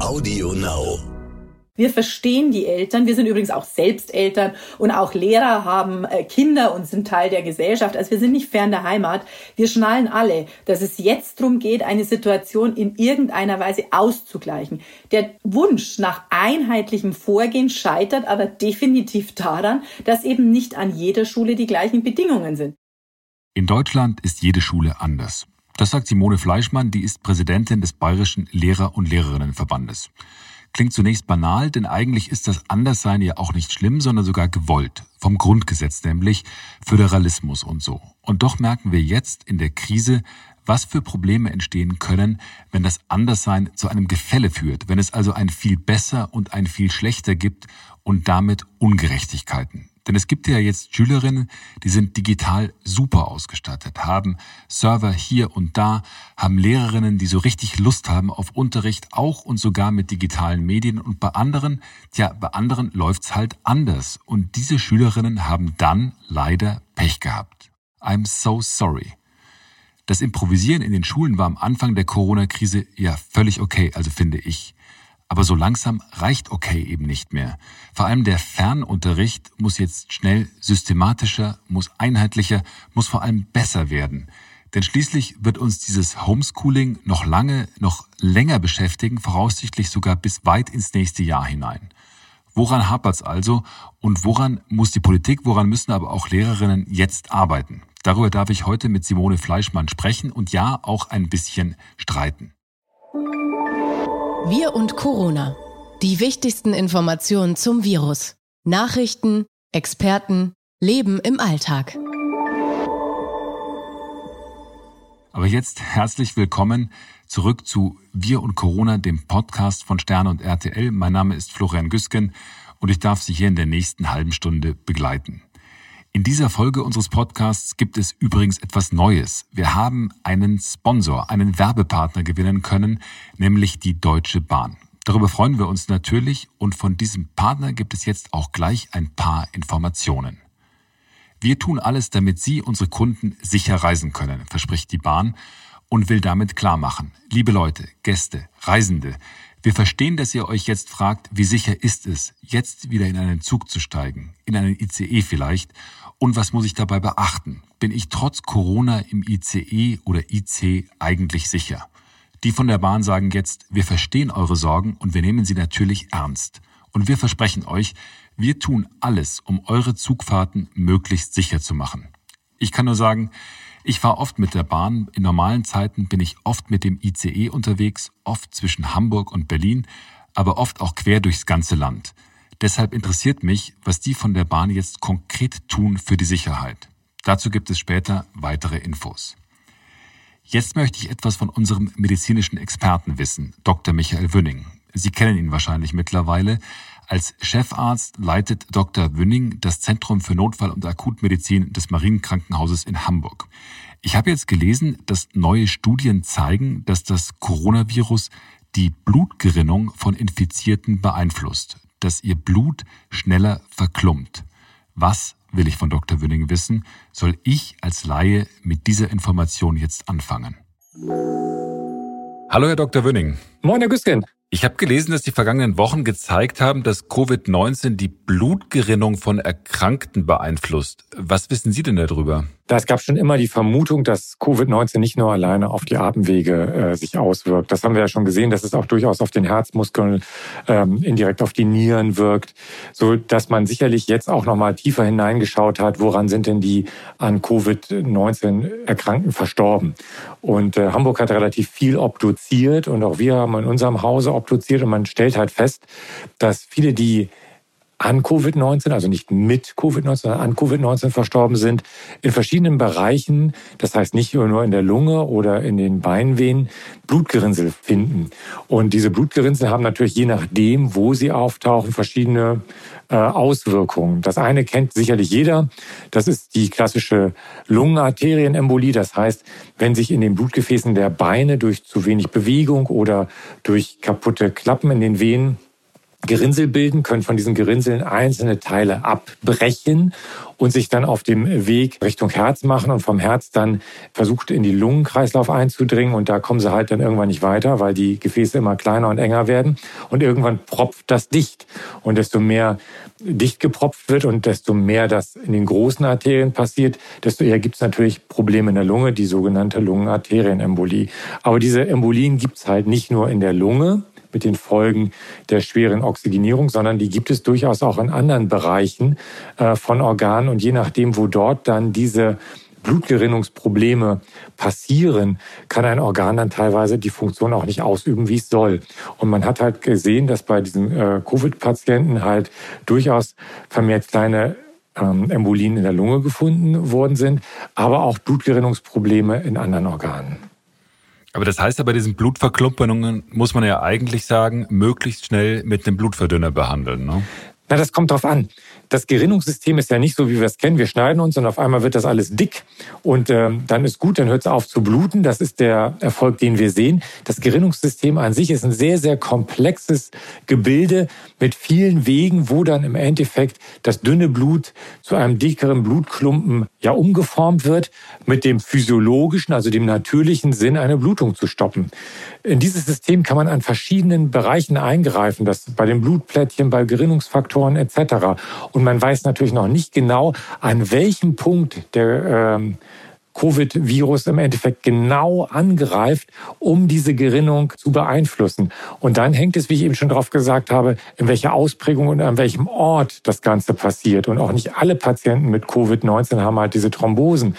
Audio Now. Wir verstehen die Eltern. Wir sind übrigens auch selbst Eltern und auch Lehrer haben äh, Kinder und sind Teil der Gesellschaft. Also wir sind nicht fern der Heimat. Wir schnallen alle, dass es jetzt darum geht, eine Situation in irgendeiner Weise auszugleichen. Der Wunsch nach einheitlichem Vorgehen scheitert aber definitiv daran, dass eben nicht an jeder Schule die gleichen Bedingungen sind. In Deutschland ist jede Schule anders. Das sagt Simone Fleischmann, die ist Präsidentin des Bayerischen Lehrer- und Lehrerinnenverbandes. Klingt zunächst banal, denn eigentlich ist das Anderssein ja auch nicht schlimm, sondern sogar gewollt. Vom Grundgesetz nämlich Föderalismus und so. Und doch merken wir jetzt in der Krise, was für Probleme entstehen können, wenn das Anderssein zu einem Gefälle führt, wenn es also ein viel besser und ein viel schlechter gibt und damit Ungerechtigkeiten. Denn es gibt ja jetzt Schülerinnen, die sind digital super ausgestattet, haben Server hier und da, haben Lehrerinnen, die so richtig Lust haben auf Unterricht, auch und sogar mit digitalen Medien. Und bei anderen, tja, bei anderen läuft's halt anders. Und diese Schülerinnen haben dann leider Pech gehabt. I'm so sorry. Das Improvisieren in den Schulen war am Anfang der Corona-Krise ja völlig okay, also finde ich. Aber so langsam reicht okay eben nicht mehr. Vor allem der Fernunterricht muss jetzt schnell systematischer, muss einheitlicher, muss vor allem besser werden. Denn schließlich wird uns dieses Homeschooling noch lange, noch länger beschäftigen, voraussichtlich sogar bis weit ins nächste Jahr hinein. Woran hapert's also und woran muss die Politik, woran müssen aber auch Lehrerinnen jetzt arbeiten? Darüber darf ich heute mit Simone Fleischmann sprechen und ja auch ein bisschen streiten. Wir und Corona. Die wichtigsten Informationen zum Virus. Nachrichten, Experten, Leben im Alltag. Aber jetzt herzlich willkommen zurück zu Wir und Corona, dem Podcast von Stern und RTL. Mein Name ist Florian Güsken und ich darf Sie hier in der nächsten halben Stunde begleiten. In dieser Folge unseres Podcasts gibt es übrigens etwas Neues. Wir haben einen Sponsor, einen Werbepartner gewinnen können, nämlich die Deutsche Bahn. Darüber freuen wir uns natürlich und von diesem Partner gibt es jetzt auch gleich ein paar Informationen. Wir tun alles, damit Sie, unsere Kunden, sicher reisen können, verspricht die Bahn und will damit klar machen. Liebe Leute, Gäste, Reisende, wir verstehen, dass ihr euch jetzt fragt, wie sicher ist es, jetzt wieder in einen Zug zu steigen, in einen ICE vielleicht, und was muss ich dabei beachten? Bin ich trotz Corona im ICE oder IC eigentlich sicher? Die von der Bahn sagen jetzt, wir verstehen eure Sorgen und wir nehmen sie natürlich ernst. Und wir versprechen euch, wir tun alles, um eure Zugfahrten möglichst sicher zu machen. Ich kann nur sagen, ich fahre oft mit der Bahn. In normalen Zeiten bin ich oft mit dem ICE unterwegs, oft zwischen Hamburg und Berlin, aber oft auch quer durchs ganze Land. Deshalb interessiert mich, was die von der Bahn jetzt konkret tun für die Sicherheit. Dazu gibt es später weitere Infos. Jetzt möchte ich etwas von unserem medizinischen Experten wissen, Dr. Michael Wünning. Sie kennen ihn wahrscheinlich mittlerweile. Als Chefarzt leitet Dr. Wünning das Zentrum für Notfall- und Akutmedizin des Marienkrankenhauses in Hamburg. Ich habe jetzt gelesen, dass neue Studien zeigen, dass das Coronavirus die Blutgerinnung von Infizierten beeinflusst, dass ihr Blut schneller verklumpt. Was will ich von Dr. Wünning wissen? Soll ich als Laie mit dieser Information jetzt anfangen? Hallo, Herr Dr. Wünning. Moin, Herr Güsken. Ich habe gelesen, dass die vergangenen Wochen gezeigt haben, dass Covid-19 die Blutgerinnung von Erkrankten beeinflusst. Was wissen Sie denn darüber? Es gab schon immer die Vermutung, dass Covid-19 nicht nur alleine auf die Atemwege äh, sich auswirkt. Das haben wir ja schon gesehen, dass es auch durchaus auf den Herzmuskeln ähm, indirekt auf die Nieren wirkt, so dass man sicherlich jetzt auch noch mal tiefer hineingeschaut hat, woran sind denn die an Covid-19 Erkrankten verstorben. Und äh, Hamburg hat relativ viel obduziert und auch wir haben in unserem Hause obduziert und man stellt halt fest, dass viele, die an Covid-19, also nicht mit Covid-19, sondern an Covid-19 verstorben sind, in verschiedenen Bereichen, das heißt nicht nur in der Lunge oder in den Beinvenen, Blutgerinnsel finden. Und diese Blutgerinnsel haben natürlich je nachdem, wo sie auftauchen, verschiedene äh, Auswirkungen. Das eine kennt sicherlich jeder, das ist die klassische Lungenarterienembolie. Das heißt, wenn sich in den Blutgefäßen der Beine durch zu wenig Bewegung oder durch kaputte Klappen in den Venen Gerinnsel bilden, können von diesen Gerinnseln einzelne Teile abbrechen und sich dann auf dem Weg Richtung Herz machen und vom Herz dann versucht in die Lungenkreislauf einzudringen. Und da kommen sie halt dann irgendwann nicht weiter, weil die Gefäße immer kleiner und enger werden. Und irgendwann propft das dicht. Und desto mehr dicht gepropft wird und desto mehr das in den großen Arterien passiert, desto eher gibt es natürlich Probleme in der Lunge, die sogenannte Lungenarterienembolie. Aber diese Embolien gibt es halt nicht nur in der Lunge, mit den Folgen der schweren Oxygenierung, sondern die gibt es durchaus auch in anderen Bereichen äh, von Organen. Und je nachdem, wo dort dann diese Blutgerinnungsprobleme passieren, kann ein Organ dann teilweise die Funktion auch nicht ausüben, wie es soll. Und man hat halt gesehen, dass bei diesen äh, Covid-Patienten halt durchaus vermehrt kleine ähm, Embolien in der Lunge gefunden worden sind, aber auch Blutgerinnungsprobleme in anderen Organen. Aber das heißt ja, bei diesen Blutverklumpungen muss man ja eigentlich sagen, möglichst schnell mit einem Blutverdünner behandeln. Ne? Na, das kommt drauf an. Das Gerinnungssystem ist ja nicht so, wie wir es kennen. Wir schneiden uns und auf einmal wird das alles dick und ähm, dann ist gut, dann hört es auf zu bluten. Das ist der Erfolg, den wir sehen. Das Gerinnungssystem an sich ist ein sehr, sehr komplexes Gebilde mit vielen Wegen, wo dann im Endeffekt das dünne Blut zu einem dickeren Blutklumpen ja umgeformt wird, mit dem physiologischen, also dem natürlichen Sinn, eine Blutung zu stoppen. In dieses System kann man an verschiedenen Bereichen eingreifen, das bei den Blutplättchen, bei Gerinnungsfaktoren etc. Und man weiß natürlich noch nicht genau, an welchem Punkt der ähm, Covid-Virus im Endeffekt genau angreift, um diese Gerinnung zu beeinflussen. Und dann hängt es, wie ich eben schon drauf gesagt habe, in welcher Ausprägung und an welchem Ort das Ganze passiert. Und auch nicht alle Patienten mit Covid-19 haben halt diese Thrombosen.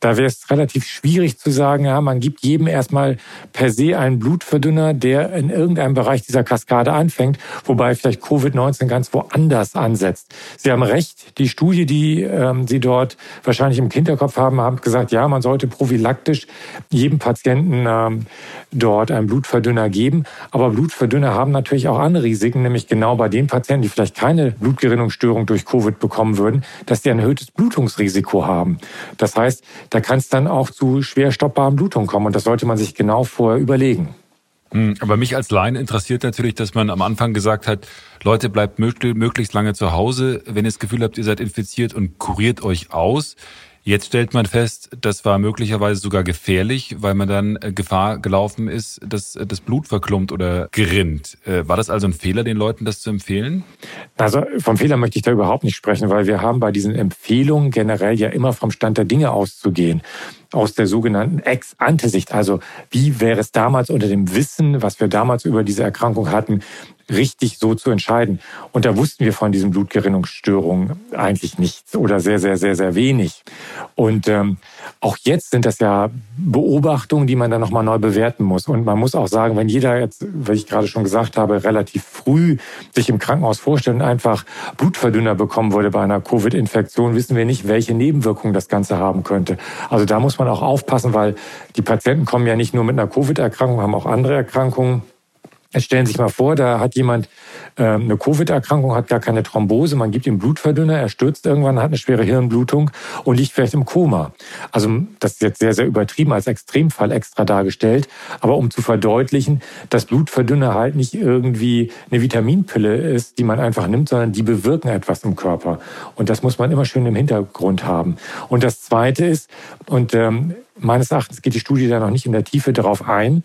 Da wäre es relativ schwierig zu sagen, ja, man gibt jedem erstmal per se einen Blutverdünner, der in irgendeinem Bereich dieser Kaskade anfängt, wobei vielleicht Covid-19 ganz woanders ansetzt. Sie haben recht, die Studie, die ähm, Sie dort wahrscheinlich im Hinterkopf haben, haben gesagt, ja, man sollte prophylaktisch jedem Patienten ähm, dort einen Blutverdünner geben. Aber Blutverdünner haben natürlich auch andere Risiken, nämlich genau bei den Patienten, die vielleicht keine Blutgerinnungsstörung durch Covid bekommen würden, dass die ein erhöhtes Blutungsrisiko haben. Das heißt, da kann es dann auch zu schwer stoppbaren Blutungen kommen. Und das sollte man sich genau vorher überlegen. Hm, aber mich als Laien interessiert natürlich, dass man am Anfang gesagt hat, Leute, bleibt möglichst lange zu Hause, wenn ihr das Gefühl habt, ihr seid infiziert und kuriert euch aus. Jetzt stellt man fest, das war möglicherweise sogar gefährlich, weil man dann äh, Gefahr gelaufen ist, dass äh, das Blut verklumpt oder gerinnt. Äh, war das also ein Fehler, den Leuten das zu empfehlen? Also vom Fehler möchte ich da überhaupt nicht sprechen, weil wir haben bei diesen Empfehlungen generell ja immer vom Stand der Dinge auszugehen aus der sogenannten Ex-Ante-Sicht. Also wie wäre es damals unter dem Wissen, was wir damals über diese Erkrankung hatten, richtig so zu entscheiden. Und da wussten wir von diesen Blutgerinnungsstörungen eigentlich nichts oder sehr, sehr, sehr, sehr wenig. Und ähm, auch jetzt sind das ja Beobachtungen, die man dann nochmal neu bewerten muss. Und man muss auch sagen, wenn jeder jetzt, wie ich gerade schon gesagt habe, relativ früh sich im Krankenhaus vorstellt und einfach Blutverdünner bekommen würde bei einer Covid-Infektion, wissen wir nicht, welche Nebenwirkungen das Ganze haben könnte. Also da muss man auch aufpassen, weil die Patienten kommen ja nicht nur mit einer Covid-Erkrankung, haben auch andere Erkrankungen. Stellen Sie sich mal vor, da hat jemand äh, eine Covid-Erkrankung, hat gar keine Thrombose, man gibt ihm Blutverdünner, er stürzt irgendwann, hat eine schwere Hirnblutung und liegt vielleicht im Koma. Also das ist jetzt sehr, sehr übertrieben als Extremfall extra dargestellt, aber um zu verdeutlichen, dass Blutverdünner halt nicht irgendwie eine Vitaminpille ist, die man einfach nimmt, sondern die bewirken etwas im Körper. Und das muss man immer schön im Hintergrund haben. Und das Zweite ist, und ähm, Meines Erachtens geht die Studie da noch nicht in der Tiefe darauf ein.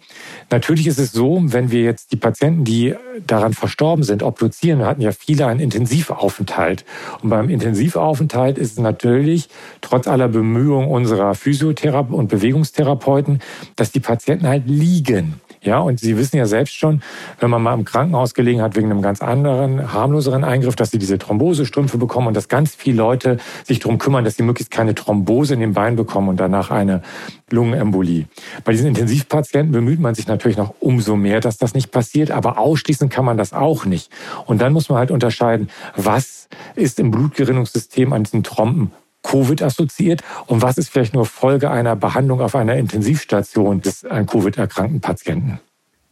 Natürlich ist es so, wenn wir jetzt die Patienten, die daran verstorben sind, obduzieren, wir hatten ja viele einen Intensivaufenthalt. Und beim Intensivaufenthalt ist es natürlich, trotz aller Bemühungen unserer Physiotherapeuten und Bewegungstherapeuten, dass die Patienten halt liegen. Ja, und Sie wissen ja selbst schon, wenn man mal im Krankenhaus gelegen hat wegen einem ganz anderen, harmloseren Eingriff, dass Sie diese Thrombosestrümpfe bekommen und dass ganz viele Leute sich darum kümmern, dass sie möglichst keine Thrombose in den Beinen bekommen und danach eine Lungenembolie. Bei diesen Intensivpatienten bemüht man sich natürlich noch umso mehr, dass das nicht passiert, aber ausschließen kann man das auch nicht. Und dann muss man halt unterscheiden, was ist im Blutgerinnungssystem an diesen Trompen Covid assoziiert und was ist vielleicht nur Folge einer Behandlung auf einer Intensivstation des an Covid erkrankten Patienten.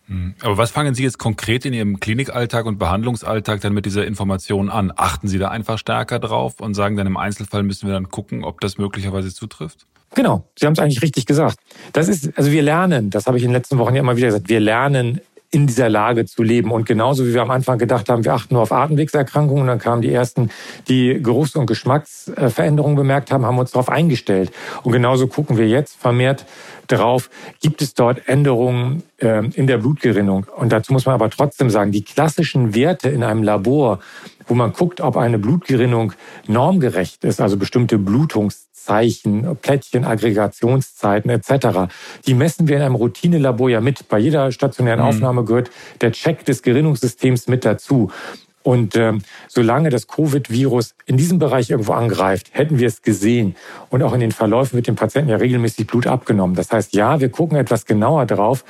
Hm. Aber was fangen Sie jetzt konkret in Ihrem Klinikalltag und Behandlungsalltag dann mit dieser Information an? Achten Sie da einfach stärker drauf und sagen dann im Einzelfall müssen wir dann gucken, ob das möglicherweise zutrifft? Genau, Sie haben es eigentlich richtig gesagt. Das ist, also wir lernen, das habe ich in den letzten Wochen ja immer wieder gesagt, wir lernen in dieser Lage zu leben. Und genauso wie wir am Anfang gedacht haben, wir achten nur auf Atemwegserkrankungen, dann kamen die ersten, die Geruchs- und Geschmacksveränderungen bemerkt haben, haben uns darauf eingestellt. Und genauso gucken wir jetzt vermehrt drauf, gibt es dort Änderungen äh, in der Blutgerinnung. Und dazu muss man aber trotzdem sagen, die klassischen Werte in einem Labor, wo man guckt, ob eine Blutgerinnung normgerecht ist, also bestimmte Blutungszeichen, Plättchen, Aggregationszeiten etc., die messen wir in einem Routinelabor ja mit. Bei jeder stationären mhm. Aufnahme gehört der Check des Gerinnungssystems mit dazu. Und ähm, solange das Covid-Virus in diesem Bereich irgendwo angreift, hätten wir es gesehen. Und auch in den Verläufen wird dem Patienten ja regelmäßig Blut abgenommen. Das heißt, ja, wir gucken etwas genauer drauf.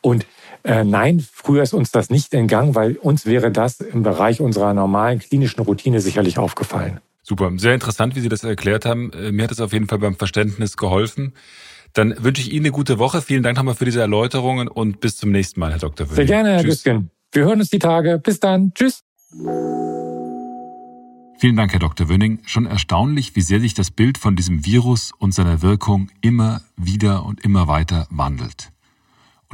Und äh, nein, früher ist uns das nicht entgangen, weil uns wäre das im Bereich unserer normalen klinischen Routine sicherlich aufgefallen. Super, sehr interessant, wie Sie das erklärt haben. Äh, mir hat es auf jeden Fall beim Verständnis geholfen. Dann wünsche ich Ihnen eine gute Woche. Vielen Dank nochmal für diese Erläuterungen und bis zum nächsten Mal, Herr Dr. Wöhling. Sehr gerne, Herr Güsken. Wir hören uns die Tage. Bis dann. Tschüss. Vielen Dank, Herr Dr. Wönning. Schon erstaunlich, wie sehr sich das Bild von diesem Virus und seiner Wirkung immer wieder und immer weiter wandelt.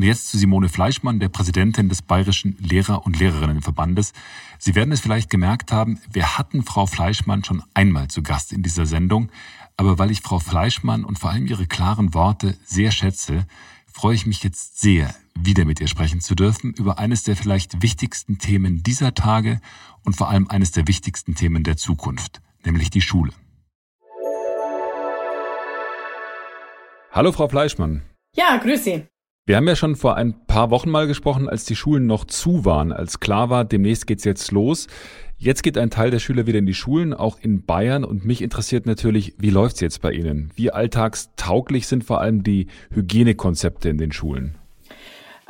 Und jetzt zu Simone Fleischmann, der Präsidentin des Bayerischen Lehrer- und Lehrerinnenverbandes. Sie werden es vielleicht gemerkt haben, wir hatten Frau Fleischmann schon einmal zu Gast in dieser Sendung. Aber weil ich Frau Fleischmann und vor allem ihre klaren Worte sehr schätze, freue ich mich jetzt sehr, wieder mit ihr sprechen zu dürfen über eines der vielleicht wichtigsten Themen dieser Tage und vor allem eines der wichtigsten Themen der Zukunft, nämlich die Schule. Hallo Frau Fleischmann. Ja, grüß Sie. Wir haben ja schon vor ein paar Wochen mal gesprochen, als die Schulen noch zu waren, als klar war, demnächst geht's jetzt los. Jetzt geht ein Teil der Schüler wieder in die Schulen, auch in Bayern. Und mich interessiert natürlich, wie läuft's jetzt bei Ihnen? Wie alltagstauglich sind vor allem die Hygienekonzepte in den Schulen?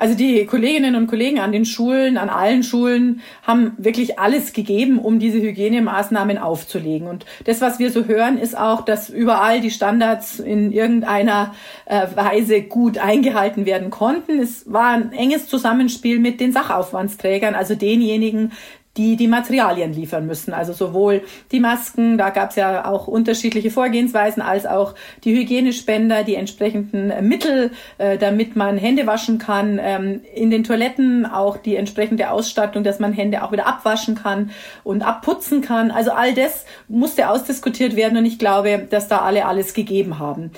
Also die Kolleginnen und Kollegen an den Schulen, an allen Schulen haben wirklich alles gegeben, um diese Hygienemaßnahmen aufzulegen. Und das, was wir so hören, ist auch, dass überall die Standards in irgendeiner äh, Weise gut eingehalten werden konnten. Es war ein enges Zusammenspiel mit den Sachaufwandsträgern, also denjenigen, die die Materialien liefern müssen. Also sowohl die Masken, da gab es ja auch unterschiedliche Vorgehensweisen, als auch die Hygienespender, die entsprechenden Mittel, äh, damit man Hände waschen kann, ähm, in den Toiletten auch die entsprechende Ausstattung, dass man Hände auch wieder abwaschen kann und abputzen kann. Also all das musste ausdiskutiert werden und ich glaube, dass da alle alles gegeben haben.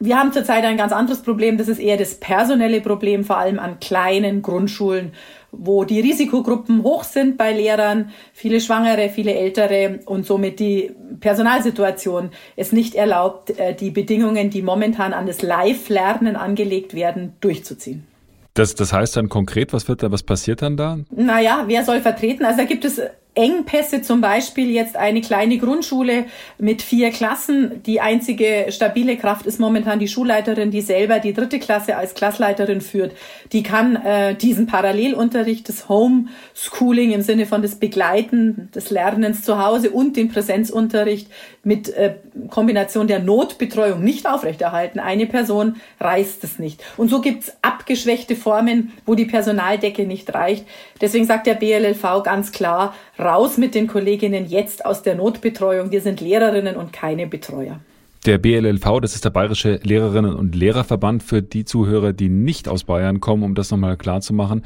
Wir haben zurzeit ein ganz anderes Problem, das ist eher das personelle Problem, vor allem an kleinen Grundschulen wo die Risikogruppen hoch sind bei Lehrern, viele Schwangere, viele Ältere und somit die Personalsituation es nicht erlaubt, äh, die Bedingungen, die momentan an das Live-Lernen angelegt werden, durchzuziehen. Das, das heißt dann konkret, was wird da, was passiert dann da? Naja, wer soll vertreten? Also da gibt es Engpässe, zum Beispiel jetzt eine kleine Grundschule mit vier Klassen. Die einzige stabile Kraft ist momentan die Schulleiterin, die selber die dritte Klasse als Klassleiterin führt. Die kann äh, diesen Parallelunterricht, das Homeschooling im Sinne von das Begleiten des Lernens zu Hause und den Präsenzunterricht mit äh, Kombination der Notbetreuung nicht aufrechterhalten. Eine Person reißt es nicht. Und so gibt's abgeschwächte Formen, wo die Personaldecke nicht reicht. Deswegen sagt der BLLV ganz klar, raus mit den Kolleginnen jetzt aus der Notbetreuung. Wir sind Lehrerinnen und keine Betreuer. Der BLLV, das ist der Bayerische Lehrerinnen- und Lehrerverband für die Zuhörer, die nicht aus Bayern kommen, um das nochmal klar zu machen.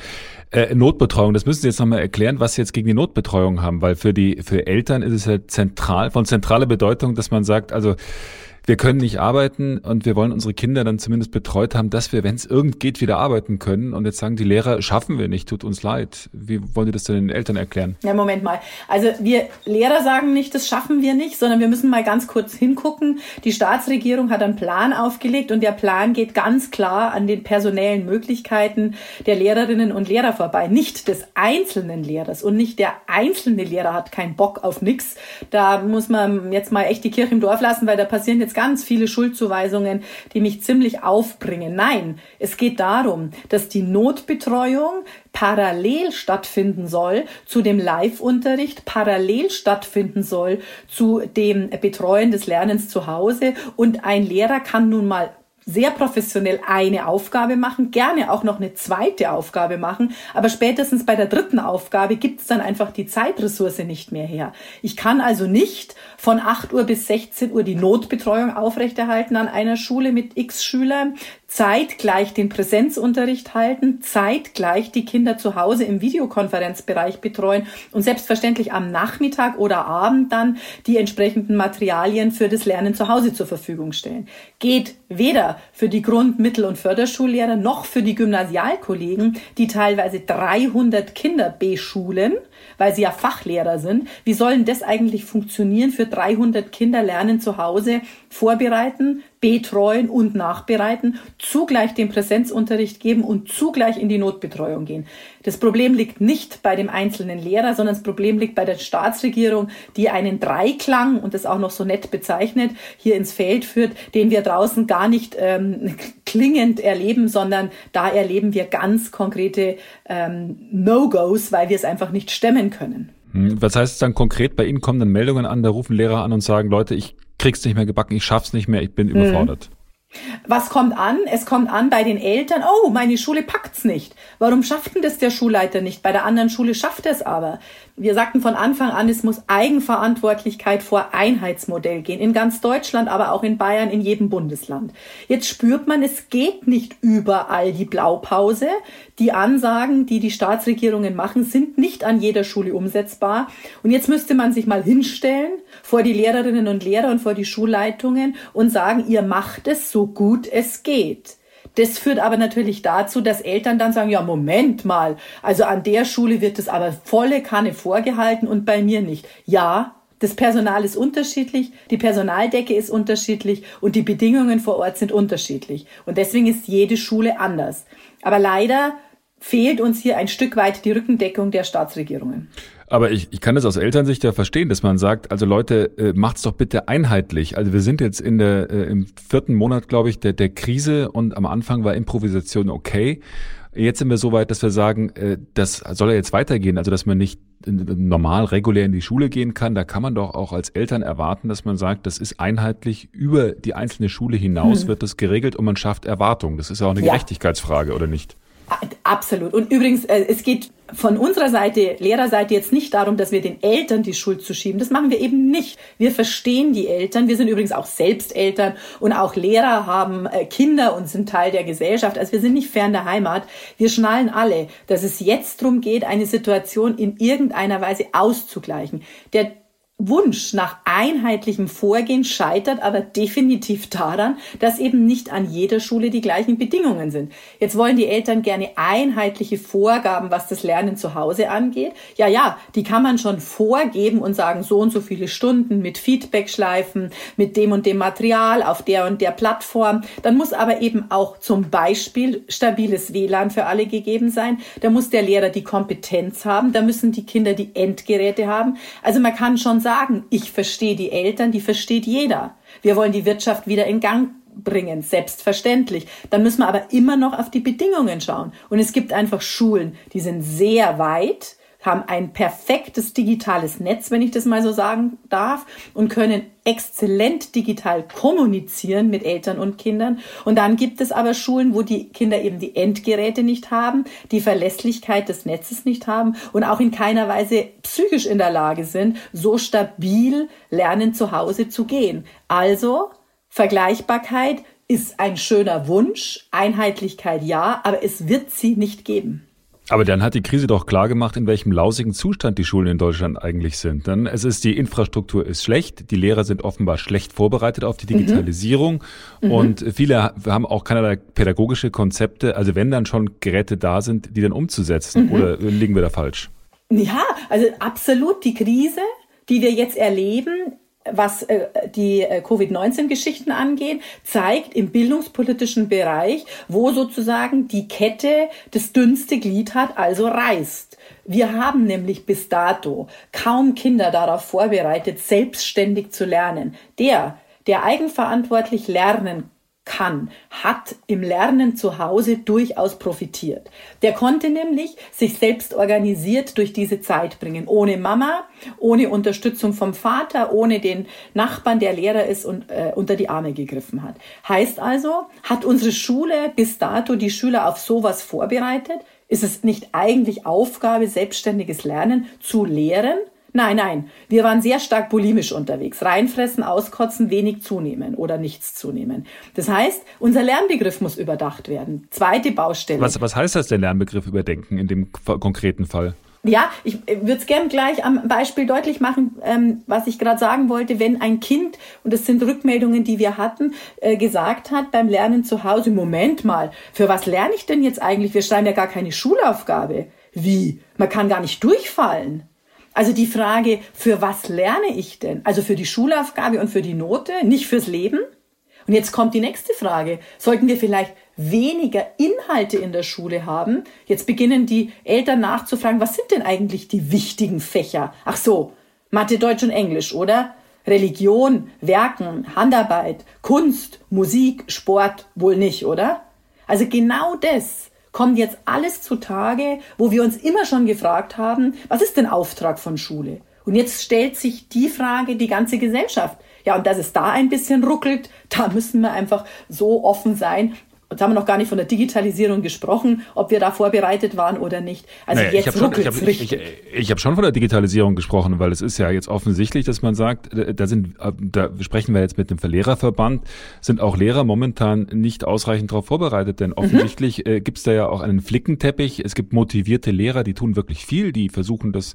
Äh, Notbetreuung, das müssen Sie jetzt nochmal erklären, was Sie jetzt gegen die Notbetreuung haben, weil für die, für Eltern ist es ja zentral, von zentraler Bedeutung, dass man sagt, also, wir können nicht arbeiten und wir wollen unsere Kinder dann zumindest betreut haben, dass wir, wenn es irgend geht, wieder arbeiten können. Und jetzt sagen die Lehrer, schaffen wir nicht, tut uns leid. Wie wollen die das denn den Eltern erklären? Ja, Moment mal. Also wir Lehrer sagen nicht, das schaffen wir nicht, sondern wir müssen mal ganz kurz hingucken. Die Staatsregierung hat einen Plan aufgelegt und der Plan geht ganz klar an den personellen Möglichkeiten der Lehrerinnen und Lehrer vorbei. Nicht des einzelnen Lehrers und nicht der einzelne Lehrer hat keinen Bock auf nichts. Da muss man jetzt mal echt die Kirche im Dorf lassen, weil da passieren jetzt ganz viele Schuldzuweisungen, die mich ziemlich aufbringen. Nein, es geht darum, dass die Notbetreuung parallel stattfinden soll zu dem Live-Unterricht, parallel stattfinden soll zu dem Betreuen des Lernens zu Hause. Und ein Lehrer kann nun mal sehr professionell eine Aufgabe machen, gerne auch noch eine zweite Aufgabe machen, aber spätestens bei der dritten Aufgabe gibt es dann einfach die Zeitressource nicht mehr her. Ich kann also nicht von 8 Uhr bis 16 Uhr die Notbetreuung aufrechterhalten an einer Schule mit x Schülern, zeitgleich den Präsenzunterricht halten, zeitgleich die Kinder zu Hause im Videokonferenzbereich betreuen und selbstverständlich am Nachmittag oder Abend dann die entsprechenden Materialien für das Lernen zu Hause zur Verfügung stellen. Geht weder für die Grund-, Mittel- und Förderschullehrer noch für die Gymnasialkollegen, die teilweise 300 Kinder beschulen, weil sie ja Fachlehrer sind. Wie sollen das eigentlich funktionieren für 300 Kinder lernen zu Hause, vorbereiten, betreuen und nachbereiten, zugleich den Präsenzunterricht geben und zugleich in die Notbetreuung gehen. Das Problem liegt nicht bei dem einzelnen Lehrer, sondern das Problem liegt bei der Staatsregierung, die einen Dreiklang und das auch noch so nett bezeichnet, hier ins Feld führt, den wir draußen gar nicht ähm, klingend erleben, sondern da erleben wir ganz konkrete ähm, No-Gos, weil wir es einfach nicht stemmen können. Hm, was heißt es dann konkret? Bei Ihnen kommen dann Meldungen an, da rufen Lehrer an und sagen, Leute, ich krieg's nicht mehr gebacken, ich schaff's nicht mehr, ich bin überfordert. Was kommt an? Es kommt an bei den Eltern, oh, meine Schule packt's nicht. Warum schafft denn das der Schulleiter nicht? Bei der anderen Schule schafft er es aber. Wir sagten von Anfang an, es muss Eigenverantwortlichkeit vor Einheitsmodell gehen. In ganz Deutschland, aber auch in Bayern, in jedem Bundesland. Jetzt spürt man, es geht nicht überall die Blaupause. Die Ansagen, die die Staatsregierungen machen, sind nicht an jeder Schule umsetzbar. Und jetzt müsste man sich mal hinstellen vor die Lehrerinnen und Lehrer und vor die Schulleitungen und sagen, ihr macht es so gut es geht. Das führt aber natürlich dazu, dass Eltern dann sagen, ja, Moment mal, also an der Schule wird es aber volle Kanne vorgehalten und bei mir nicht. Ja, das Personal ist unterschiedlich, die Personaldecke ist unterschiedlich und die Bedingungen vor Ort sind unterschiedlich. Und deswegen ist jede Schule anders. Aber leider fehlt uns hier ein Stück weit die Rückendeckung der Staatsregierungen. Aber ich, ich kann das aus Elternsicht ja verstehen, dass man sagt, also Leute, äh, macht's doch bitte einheitlich. Also wir sind jetzt in der äh, im vierten Monat, glaube ich, der, der Krise und am Anfang war Improvisation okay. Jetzt sind wir so weit, dass wir sagen, äh, das soll ja jetzt weitergehen, also dass man nicht normal regulär in die Schule gehen kann. Da kann man doch auch als Eltern erwarten, dass man sagt, das ist einheitlich über die einzelne Schule hinaus hm. wird das geregelt und man schafft Erwartungen. Das ist ja auch eine ja. Gerechtigkeitsfrage, oder nicht? Absolut. Und übrigens, äh, es geht von unserer Seite, Lehrerseite jetzt nicht darum, dass wir den Eltern die Schuld zuschieben. Das machen wir eben nicht. Wir verstehen die Eltern. Wir sind übrigens auch selbst Eltern und auch Lehrer haben äh, Kinder und sind Teil der Gesellschaft. Also wir sind nicht fern der Heimat. Wir schnallen alle, dass es jetzt darum geht, eine Situation in irgendeiner Weise auszugleichen. Der Wunsch nach einheitlichem Vorgehen scheitert aber definitiv daran, dass eben nicht an jeder Schule die gleichen Bedingungen sind. Jetzt wollen die Eltern gerne einheitliche Vorgaben, was das Lernen zu Hause angeht. Ja, ja, die kann man schon vorgeben und sagen, so und so viele Stunden mit Feedbackschleifen, mit dem und dem Material auf der und der Plattform. Dann muss aber eben auch zum Beispiel stabiles WLAN für alle gegeben sein. Da muss der Lehrer die Kompetenz haben. Da müssen die Kinder die Endgeräte haben. Also man kann schon sagen, ich verstehe die Eltern, die versteht jeder. Wir wollen die Wirtschaft wieder in Gang bringen, selbstverständlich. Dann müssen wir aber immer noch auf die Bedingungen schauen. Und es gibt einfach Schulen, die sind sehr weit, haben ein perfektes digitales Netz, wenn ich das mal so sagen darf, und können exzellent digital kommunizieren mit Eltern und Kindern. Und dann gibt es aber Schulen, wo die Kinder eben die Endgeräte nicht haben, die Verlässlichkeit des Netzes nicht haben und auch in keiner Weise psychisch in der Lage sind, so stabil lernen zu Hause zu gehen. Also Vergleichbarkeit ist ein schöner Wunsch, Einheitlichkeit ja, aber es wird sie nicht geben. Aber dann hat die Krise doch klar gemacht, in welchem lausigen Zustand die Schulen in Deutschland eigentlich sind. Denn es ist, die Infrastruktur ist schlecht, die Lehrer sind offenbar schlecht vorbereitet auf die mhm. Digitalisierung mhm. und viele haben auch keinerlei pädagogische Konzepte. Also wenn dann schon Geräte da sind, die dann umzusetzen, mhm. oder liegen wir da falsch? Ja, also absolut die Krise, die wir jetzt erleben, was äh, die äh, Covid-19-Geschichten angeht, zeigt im bildungspolitischen Bereich, wo sozusagen die Kette das dünnste Glied hat, also reißt. Wir haben nämlich bis dato kaum Kinder darauf vorbereitet, selbstständig zu lernen. Der, der eigenverantwortlich lernen kann, hat im Lernen zu Hause durchaus profitiert. Der konnte nämlich sich selbst organisiert durch diese Zeit bringen, ohne Mama, ohne Unterstützung vom Vater, ohne den Nachbarn, der Lehrer ist und äh, unter die Arme gegriffen hat. Heißt also, hat unsere Schule bis dato die Schüler auf sowas vorbereitet? Ist es nicht eigentlich Aufgabe, selbstständiges Lernen zu lehren? Nein, nein, wir waren sehr stark bulimisch unterwegs. Reinfressen, auskotzen, wenig zunehmen oder nichts zunehmen. Das heißt, unser Lernbegriff muss überdacht werden. Zweite Baustelle. Was, was heißt das, der Lernbegriff überdenken in dem konkreten Fall? Ja, ich würde es gern gleich am Beispiel deutlich machen, ähm, was ich gerade sagen wollte. Wenn ein Kind, und das sind Rückmeldungen, die wir hatten, äh, gesagt hat beim Lernen zu Hause, Moment mal, für was lerne ich denn jetzt eigentlich? Wir schreiben ja gar keine Schulaufgabe. Wie? Man kann gar nicht durchfallen. Also die Frage, für was lerne ich denn? Also für die Schulaufgabe und für die Note, nicht fürs Leben? Und jetzt kommt die nächste Frage. Sollten wir vielleicht weniger Inhalte in der Schule haben? Jetzt beginnen die Eltern nachzufragen, was sind denn eigentlich die wichtigen Fächer? Ach so, Mathe, Deutsch und Englisch, oder? Religion, Werken, Handarbeit, Kunst, Musik, Sport wohl nicht, oder? Also genau das kommt jetzt alles zutage, wo wir uns immer schon gefragt haben, was ist denn Auftrag von Schule? Und jetzt stellt sich die Frage die ganze Gesellschaft. Ja, und dass es da ein bisschen ruckelt, da müssen wir einfach so offen sein, Jetzt haben wir noch gar nicht von der Digitalisierung gesprochen, ob wir da vorbereitet waren oder nicht. Also naja, jetzt ich habe schon, ich hab, ich, ich hab schon von der Digitalisierung gesprochen, weil es ist ja jetzt offensichtlich, dass man sagt, äh, da sind, äh, da sprechen wir jetzt mit dem Verlehrerverband, sind auch Lehrer momentan nicht ausreichend darauf vorbereitet, denn mhm. offensichtlich mhm. äh, gibt es da ja auch einen Flickenteppich. Es gibt motivierte Lehrer, die tun wirklich viel, die versuchen das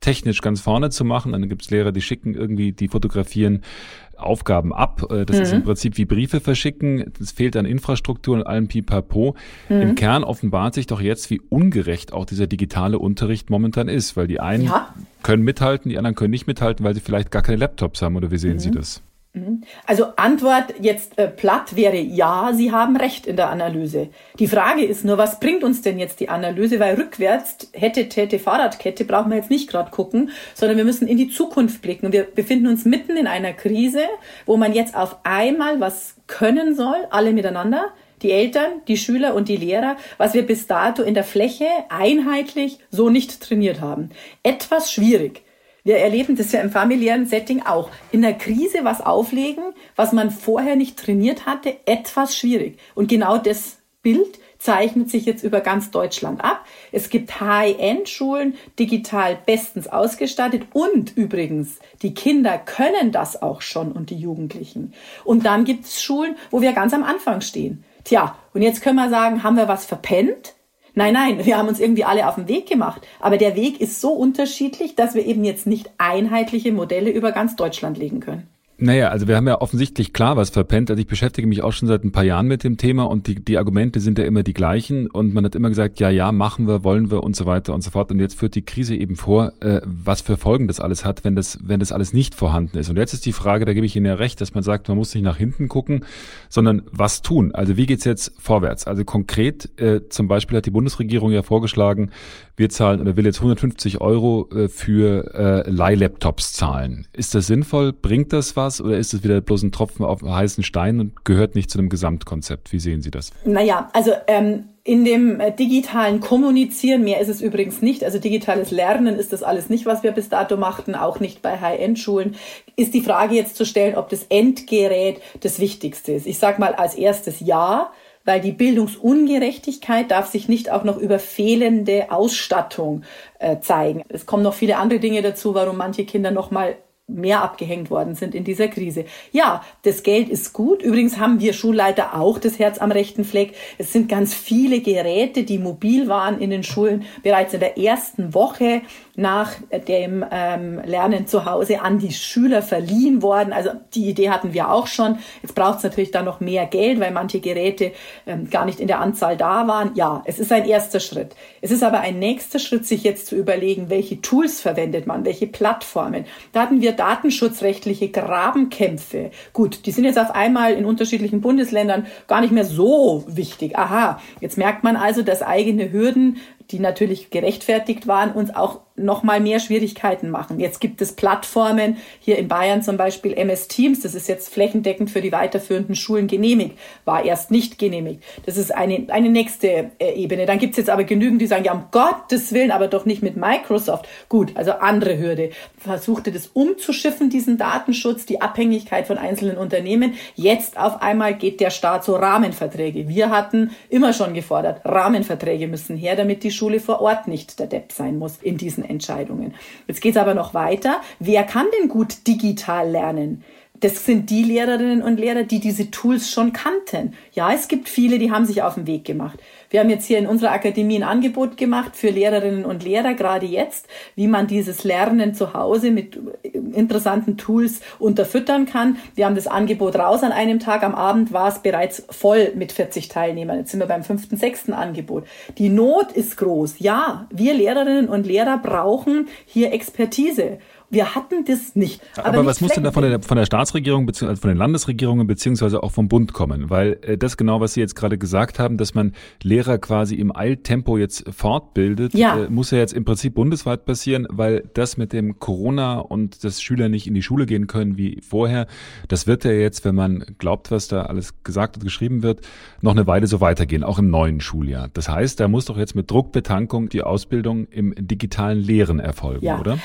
technisch ganz vorne zu machen. Dann gibt es Lehrer, die schicken irgendwie, die fotografieren Aufgaben ab. Äh, das mhm. ist im mhm. Prinzip wie Briefe verschicken. Es fehlt an Infrastruktur und allem Pipapo. Mhm. Im Kern offenbart sich doch jetzt, wie ungerecht auch dieser digitale Unterricht momentan ist, weil die einen ja. können mithalten, die anderen können nicht mithalten, weil sie vielleicht gar keine Laptops haben. Oder wie sehen mhm. Sie das? Mhm. Also Antwort jetzt äh, platt wäre ja, Sie haben recht in der Analyse. Die Frage ist nur, was bringt uns denn jetzt die Analyse? Weil rückwärts hätte, täte, Fahrradkette brauchen wir jetzt nicht gerade gucken, sondern wir müssen in die Zukunft blicken. Wir befinden uns mitten in einer Krise, wo man jetzt auf einmal was können soll, alle miteinander. Die Eltern, die Schüler und die Lehrer, was wir bis dato in der Fläche einheitlich so nicht trainiert haben. Etwas schwierig. Wir erleben das ja im familiären Setting auch. In der Krise was auflegen, was man vorher nicht trainiert hatte, etwas schwierig. Und genau das Bild zeichnet sich jetzt über ganz Deutschland ab. Es gibt High-End-Schulen, digital bestens ausgestattet und übrigens, die Kinder können das auch schon und die Jugendlichen. Und dann gibt es Schulen, wo wir ganz am Anfang stehen. Tja, und jetzt können wir sagen, haben wir was verpennt? Nein, nein, wir haben uns irgendwie alle auf den Weg gemacht. Aber der Weg ist so unterschiedlich, dass wir eben jetzt nicht einheitliche Modelle über ganz Deutschland legen können. Naja, also wir haben ja offensichtlich klar was verpennt. Also ich beschäftige mich auch schon seit ein paar Jahren mit dem Thema und die, die Argumente sind ja immer die gleichen und man hat immer gesagt, ja, ja, machen wir, wollen wir und so weiter und so fort. Und jetzt führt die Krise eben vor, äh, was für Folgen das alles hat, wenn das, wenn das alles nicht vorhanden ist. Und jetzt ist die Frage, da gebe ich Ihnen ja recht, dass man sagt, man muss nicht nach hinten gucken, sondern was tun. Also wie geht's jetzt vorwärts? Also konkret, äh, zum Beispiel hat die Bundesregierung ja vorgeschlagen, wir zahlen oder will jetzt 150 Euro äh, für äh, Leihlaptops zahlen. Ist das sinnvoll? Bringt das was oder ist es wieder bloß ein Tropfen auf heißen Stein und gehört nicht zu einem Gesamtkonzept? Wie sehen Sie das? Naja, also ähm, in dem äh, digitalen Kommunizieren, mehr ist es übrigens nicht, also digitales Lernen ist das alles nicht, was wir bis dato machten, auch nicht bei High-End-Schulen, ist die Frage jetzt zu stellen, ob das Endgerät das Wichtigste ist. Ich sage mal als erstes ja, weil die Bildungsungerechtigkeit darf sich nicht auch noch über fehlende Ausstattung äh, zeigen. Es kommen noch viele andere Dinge dazu, warum manche Kinder noch mal mehr abgehängt worden sind in dieser Krise. Ja, das Geld ist gut. Übrigens haben wir Schulleiter auch das Herz am rechten Fleck. Es sind ganz viele Geräte, die mobil waren in den Schulen bereits in der ersten Woche nach dem ähm, Lernen zu Hause an die Schüler verliehen worden. Also die Idee hatten wir auch schon. Jetzt braucht es natürlich dann noch mehr Geld, weil manche Geräte ähm, gar nicht in der Anzahl da waren. Ja, es ist ein erster Schritt. Es ist aber ein nächster Schritt, sich jetzt zu überlegen, welche Tools verwendet man, welche Plattformen. Da hatten wir datenschutzrechtliche Grabenkämpfe. Gut, die sind jetzt auf einmal in unterschiedlichen Bundesländern gar nicht mehr so wichtig. Aha, jetzt merkt man also, dass eigene Hürden die natürlich gerechtfertigt waren, uns auch noch mal mehr Schwierigkeiten machen. Jetzt gibt es Plattformen, hier in Bayern zum Beispiel MS Teams, das ist jetzt flächendeckend für die weiterführenden Schulen genehmigt, war erst nicht genehmigt. Das ist eine, eine nächste äh, Ebene. Dann gibt es jetzt aber genügend, die sagen, ja, um Gottes Willen, aber doch nicht mit Microsoft. Gut, also andere Hürde. Versuchte das umzuschiffen, diesen Datenschutz, die Abhängigkeit von einzelnen Unternehmen. Jetzt auf einmal geht der Staat so Rahmenverträge. Wir hatten immer schon gefordert, Rahmenverträge müssen her, damit die Schule vor Ort nicht der Depp sein muss in diesen Entscheidungen. Jetzt geht es aber noch weiter. Wer kann denn gut digital lernen? Das sind die Lehrerinnen und Lehrer, die diese Tools schon kannten. Ja, es gibt viele, die haben sich auf den Weg gemacht. Wir haben jetzt hier in unserer Akademie ein Angebot gemacht für Lehrerinnen und Lehrer, gerade jetzt, wie man dieses Lernen zu Hause mit interessanten Tools unterfüttern kann. Wir haben das Angebot raus an einem Tag. Am Abend war es bereits voll mit 40 Teilnehmern. Jetzt sind wir beim fünften, sechsten Angebot. Die Not ist groß. Ja, wir Lehrerinnen und Lehrer brauchen hier Expertise. Wir hatten das nicht. Aber, Aber nicht was muss denn da von der, von der Staatsregierung bzw. Also von den Landesregierungen beziehungsweise auch vom Bund kommen? Weil äh, das genau, was Sie jetzt gerade gesagt haben, dass man Lehrer quasi im Eiltempo jetzt fortbildet, ja. äh, muss ja jetzt im Prinzip bundesweit passieren, weil das mit dem Corona und dass Schüler nicht in die Schule gehen können wie vorher, das wird ja jetzt, wenn man glaubt, was da alles gesagt und geschrieben wird, noch eine Weile so weitergehen, auch im neuen Schuljahr. Das heißt, da muss doch jetzt mit Druckbetankung die Ausbildung im digitalen Lehren erfolgen, ja. oder?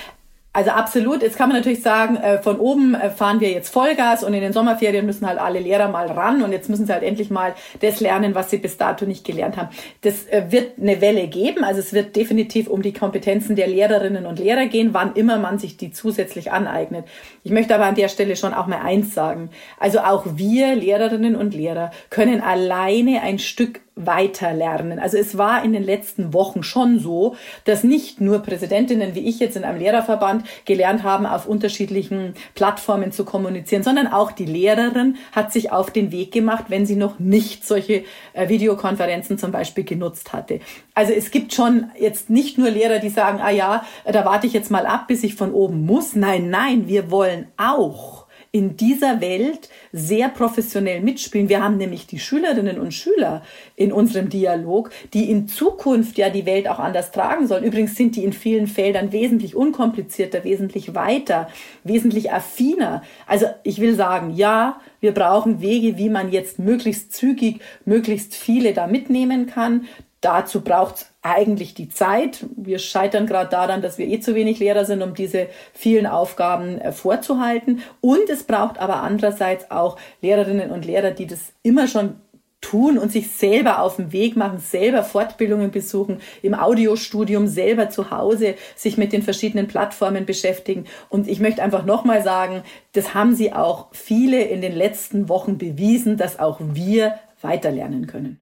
Also absolut. Jetzt kann man natürlich sagen, äh, von oben äh, fahren wir jetzt Vollgas und in den Sommerferien müssen halt alle Lehrer mal ran und jetzt müssen sie halt endlich mal das lernen, was sie bis dato nicht gelernt haben. Das äh, wird eine Welle geben. Also es wird definitiv um die Kompetenzen der Lehrerinnen und Lehrer gehen, wann immer man sich die zusätzlich aneignet. Ich möchte aber an der Stelle schon auch mal eins sagen. Also auch wir Lehrerinnen und Lehrer können alleine ein Stück weiter lernen. Also es war in den letzten Wochen schon so, dass nicht nur Präsidentinnen wie ich jetzt in einem Lehrerverband gelernt haben, auf unterschiedlichen Plattformen zu kommunizieren, sondern auch die Lehrerin hat sich auf den Weg gemacht, wenn sie noch nicht solche äh, Videokonferenzen zum Beispiel genutzt hatte. Also es gibt schon jetzt nicht nur Lehrer, die sagen, ah ja, da warte ich jetzt mal ab, bis ich von oben muss. Nein, nein, wir wollen auch in dieser Welt sehr professionell mitspielen. Wir haben nämlich die Schülerinnen und Schüler in unserem Dialog, die in Zukunft ja die Welt auch anders tragen sollen. Übrigens sind die in vielen Feldern wesentlich unkomplizierter, wesentlich weiter, wesentlich affiner. Also ich will sagen, ja, wir brauchen Wege, wie man jetzt möglichst zügig, möglichst viele da mitnehmen kann. Dazu braucht es eigentlich die Zeit. Wir scheitern gerade daran, dass wir eh zu wenig Lehrer sind, um diese vielen Aufgaben äh, vorzuhalten. Und es braucht aber andererseits auch Lehrerinnen und Lehrer, die das immer schon tun und sich selber auf den Weg machen, selber Fortbildungen besuchen, im Audiostudium selber zu Hause sich mit den verschiedenen Plattformen beschäftigen. Und ich möchte einfach nochmal sagen, das haben sie auch viele in den letzten Wochen bewiesen, dass auch wir weiterlernen können.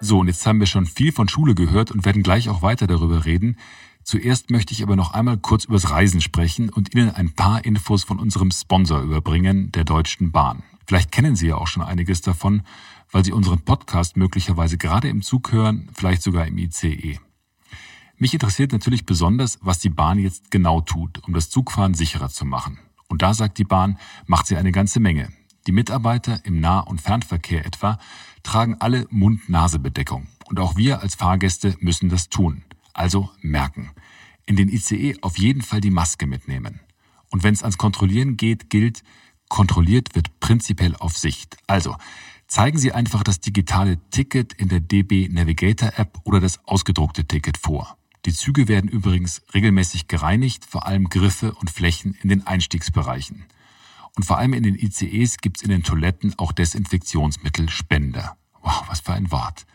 So, und jetzt haben wir schon viel von Schule gehört und werden gleich auch weiter darüber reden. Zuerst möchte ich aber noch einmal kurz übers Reisen sprechen und Ihnen ein paar Infos von unserem Sponsor überbringen, der Deutschen Bahn. Vielleicht kennen Sie ja auch schon einiges davon, weil Sie unseren Podcast möglicherweise gerade im Zug hören, vielleicht sogar im ICE. Mich interessiert natürlich besonders, was die Bahn jetzt genau tut, um das Zugfahren sicherer zu machen. Und da sagt die Bahn, macht sie eine ganze Menge. Die Mitarbeiter im Nah- und Fernverkehr etwa tragen alle Mund-Nase-Bedeckung. Und auch wir als Fahrgäste müssen das tun. Also merken. In den ICE auf jeden Fall die Maske mitnehmen. Und wenn es ans Kontrollieren geht, gilt, kontrolliert wird prinzipiell auf Sicht. Also zeigen Sie einfach das digitale Ticket in der DB Navigator App oder das ausgedruckte Ticket vor. Die Züge werden übrigens regelmäßig gereinigt, vor allem Griffe und Flächen in den Einstiegsbereichen. Und vor allem in den ICEs gibt es in den Toiletten auch Desinfektionsmittelspender. Wow, was für ein Wort.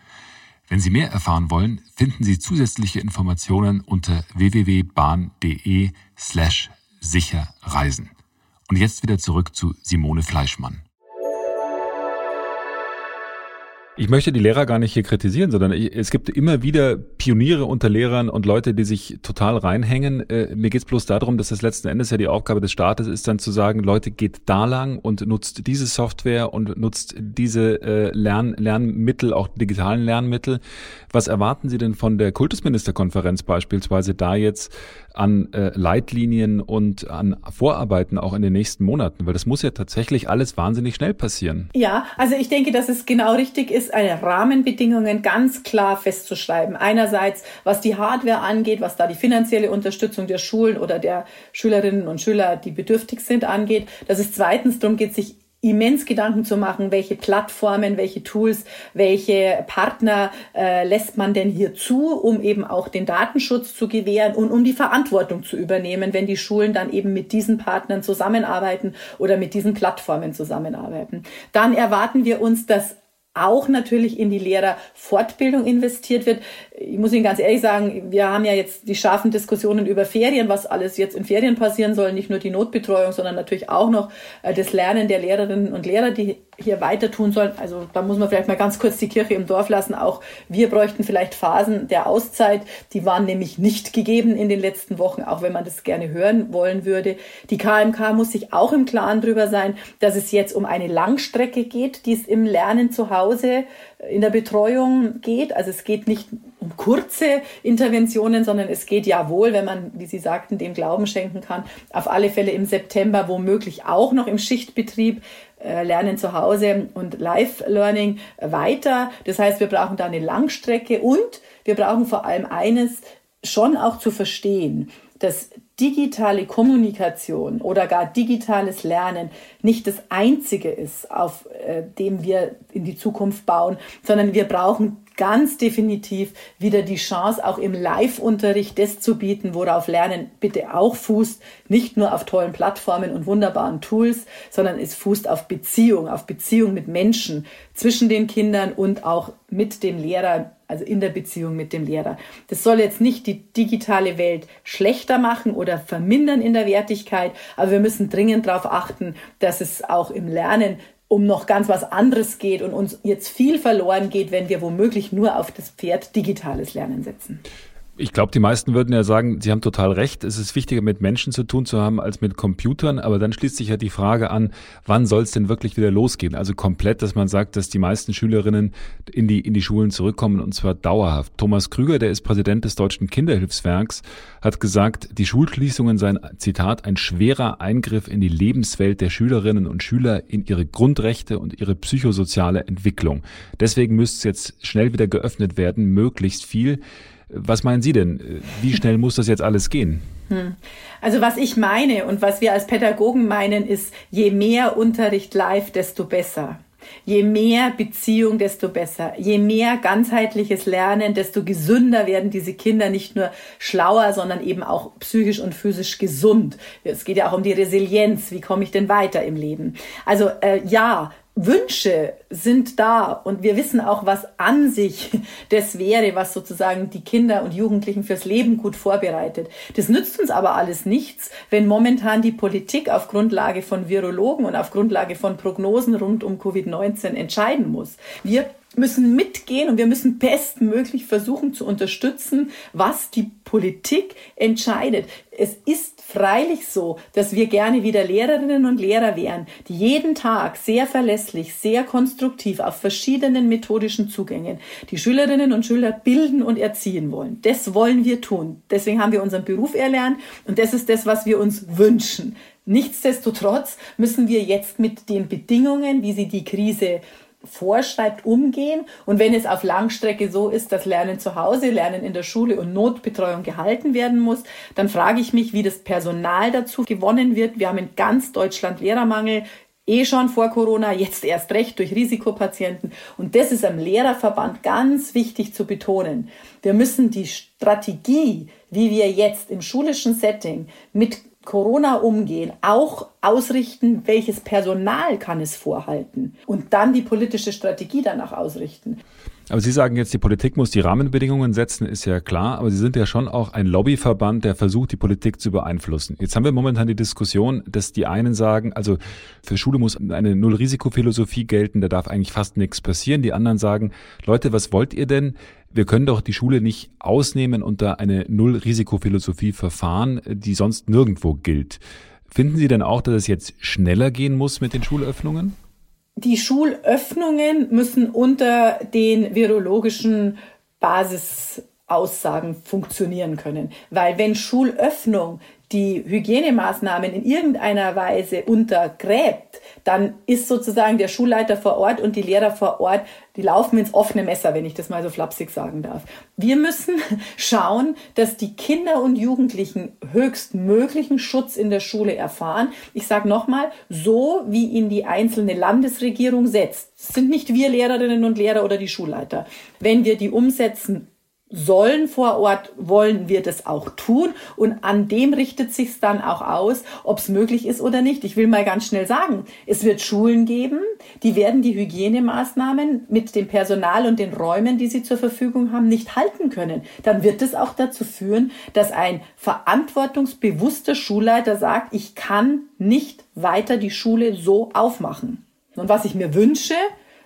Wenn Sie mehr erfahren wollen, finden Sie zusätzliche Informationen unter www.bahn.de slash sicher reisen. Und jetzt wieder zurück zu Simone Fleischmann. Ich möchte die Lehrer gar nicht hier kritisieren, sondern es gibt immer wieder Pioniere unter Lehrern und Leute, die sich total reinhängen. Äh, mir geht es bloß darum, dass das letzten Endes ja die Aufgabe des Staates ist, dann zu sagen, Leute, geht da lang und nutzt diese Software und nutzt diese äh, Lern Lernmittel, auch digitalen Lernmittel. Was erwarten Sie denn von der Kultusministerkonferenz beispielsweise da jetzt an äh, Leitlinien und an Vorarbeiten auch in den nächsten Monaten? Weil das muss ja tatsächlich alles wahnsinnig schnell passieren. Ja, also ich denke, dass es genau richtig ist, ist, eine Rahmenbedingungen ganz klar festzuschreiben. Einerseits, was die Hardware angeht, was da die finanzielle Unterstützung der Schulen oder der Schülerinnen und Schüler, die bedürftig sind, angeht. Dass es zweitens darum geht, sich immens Gedanken zu machen, welche Plattformen, welche Tools, welche Partner äh, lässt man denn hier zu, um eben auch den Datenschutz zu gewähren und um die Verantwortung zu übernehmen, wenn die Schulen dann eben mit diesen Partnern zusammenarbeiten oder mit diesen Plattformen zusammenarbeiten. Dann erwarten wir uns, dass auch natürlich in die Lehrerfortbildung investiert wird. Ich muss Ihnen ganz ehrlich sagen, wir haben ja jetzt die scharfen Diskussionen über Ferien, was alles jetzt in Ferien passieren soll, nicht nur die Notbetreuung, sondern natürlich auch noch äh, das Lernen der Lehrerinnen und Lehrer, die hier weiter tun sollen. Also da muss man vielleicht mal ganz kurz die Kirche im Dorf lassen. Auch wir bräuchten vielleicht Phasen der Auszeit. Die waren nämlich nicht gegeben in den letzten Wochen, auch wenn man das gerne hören wollen würde. Die KMK muss sich auch im Klaren darüber sein, dass es jetzt um eine Langstrecke geht, die es im Lernen zu Hause in der Betreuung geht. Also es geht nicht um kurze Interventionen, sondern es geht ja wohl, wenn man, wie Sie sagten, dem Glauben schenken kann, auf alle Fälle im September womöglich auch noch im Schichtbetrieb äh, Lernen zu Hause und Live-Learning weiter. Das heißt, wir brauchen da eine Langstrecke und wir brauchen vor allem eines, schon auch zu verstehen, dass digitale Kommunikation oder gar digitales Lernen nicht das Einzige ist, auf äh, dem wir in die Zukunft bauen, sondern wir brauchen ganz definitiv wieder die Chance, auch im Live-Unterricht das zu bieten, worauf Lernen bitte auch fußt, nicht nur auf tollen Plattformen und wunderbaren Tools, sondern es fußt auf Beziehung, auf Beziehung mit Menschen zwischen den Kindern und auch mit dem Lehrer, also in der Beziehung mit dem Lehrer. Das soll jetzt nicht die digitale Welt schlechter machen oder vermindern in der Wertigkeit, aber wir müssen dringend darauf achten, dass es auch im Lernen um noch ganz was anderes geht und uns jetzt viel verloren geht, wenn wir womöglich nur auf das Pferd digitales Lernen setzen. Ich glaube, die meisten würden ja sagen, Sie haben total recht. Es ist wichtiger, mit Menschen zu tun zu haben, als mit Computern. Aber dann schließt sich ja die Frage an, wann soll es denn wirklich wieder losgehen? Also komplett, dass man sagt, dass die meisten Schülerinnen in die, in die Schulen zurückkommen und zwar dauerhaft. Thomas Krüger, der ist Präsident des Deutschen Kinderhilfswerks, hat gesagt, die Schulschließungen seien, Zitat, ein schwerer Eingriff in die Lebenswelt der Schülerinnen und Schüler, in ihre Grundrechte und ihre psychosoziale Entwicklung. Deswegen müsste es jetzt schnell wieder geöffnet werden, möglichst viel. Was meinen Sie denn? Wie schnell muss das jetzt alles gehen? Hm. Also was ich meine und was wir als Pädagogen meinen, ist, je mehr Unterricht live, desto besser. Je mehr Beziehung, desto besser. Je mehr ganzheitliches Lernen, desto gesünder werden diese Kinder nicht nur schlauer, sondern eben auch psychisch und physisch gesund. Es geht ja auch um die Resilienz. Wie komme ich denn weiter im Leben? Also äh, ja, Wünsche sind da und wir wissen auch, was an sich das wäre, was sozusagen die Kinder und Jugendlichen fürs Leben gut vorbereitet. Das nützt uns aber alles nichts, wenn momentan die Politik auf Grundlage von Virologen und auf Grundlage von Prognosen rund um Covid-19 entscheiden muss. Wir müssen mitgehen und wir müssen bestmöglich versuchen zu unterstützen, was die Politik entscheidet. Es ist freilich so, dass wir gerne wieder Lehrerinnen und Lehrer wären, die jeden Tag sehr verlässlich, sehr konstruktiv auf verschiedenen methodischen Zugängen die Schülerinnen und Schüler bilden und erziehen wollen. Das wollen wir tun. Deswegen haben wir unseren Beruf erlernt und das ist das, was wir uns wünschen. Nichtsdestotrotz müssen wir jetzt mit den Bedingungen, wie sie die Krise vorschreibt, umgehen. Und wenn es auf Langstrecke so ist, dass Lernen zu Hause, Lernen in der Schule und Notbetreuung gehalten werden muss, dann frage ich mich, wie das Personal dazu gewonnen wird. Wir haben in ganz Deutschland Lehrermangel. Eh schon vor Corona, jetzt erst recht durch Risikopatienten. Und das ist am Lehrerverband ganz wichtig zu betonen. Wir müssen die Strategie, wie wir jetzt im schulischen Setting mit Corona umgehen, auch ausrichten, welches Personal kann es vorhalten und dann die politische Strategie danach ausrichten. Aber Sie sagen jetzt, die Politik muss die Rahmenbedingungen setzen, ist ja klar, aber Sie sind ja schon auch ein Lobbyverband, der versucht, die Politik zu beeinflussen. Jetzt haben wir momentan die Diskussion, dass die einen sagen, also für Schule muss eine Null-Risiko-Philosophie gelten, da darf eigentlich fast nichts passieren. Die anderen sagen, Leute, was wollt ihr denn? wir können doch die Schule nicht ausnehmen und da eine Null-Risiko-Philosophie verfahren, die sonst nirgendwo gilt. Finden Sie denn auch, dass es jetzt schneller gehen muss mit den Schulöffnungen? Die Schulöffnungen müssen unter den virologischen Basis Aussagen funktionieren können. Weil wenn Schulöffnung die Hygienemaßnahmen in irgendeiner Weise untergräbt, dann ist sozusagen der Schulleiter vor Ort und die Lehrer vor Ort, die laufen ins offene Messer, wenn ich das mal so flapsig sagen darf. Wir müssen schauen, dass die Kinder und Jugendlichen höchstmöglichen Schutz in der Schule erfahren. Ich sage nochmal, so wie ihn die einzelne Landesregierung setzt. Das sind nicht wir Lehrerinnen und Lehrer oder die Schulleiter. Wenn wir die umsetzen sollen vor Ort, wollen wir das auch tun. Und an dem richtet sich's dann auch aus, ob es möglich ist oder nicht. Ich will mal ganz schnell sagen, es wird Schulen geben, die werden die Hygienemaßnahmen mit dem Personal und den Räumen, die sie zur Verfügung haben, nicht halten können. Dann wird es auch dazu führen, dass ein verantwortungsbewusster Schulleiter sagt, ich kann nicht weiter die Schule so aufmachen. Und was ich mir wünsche,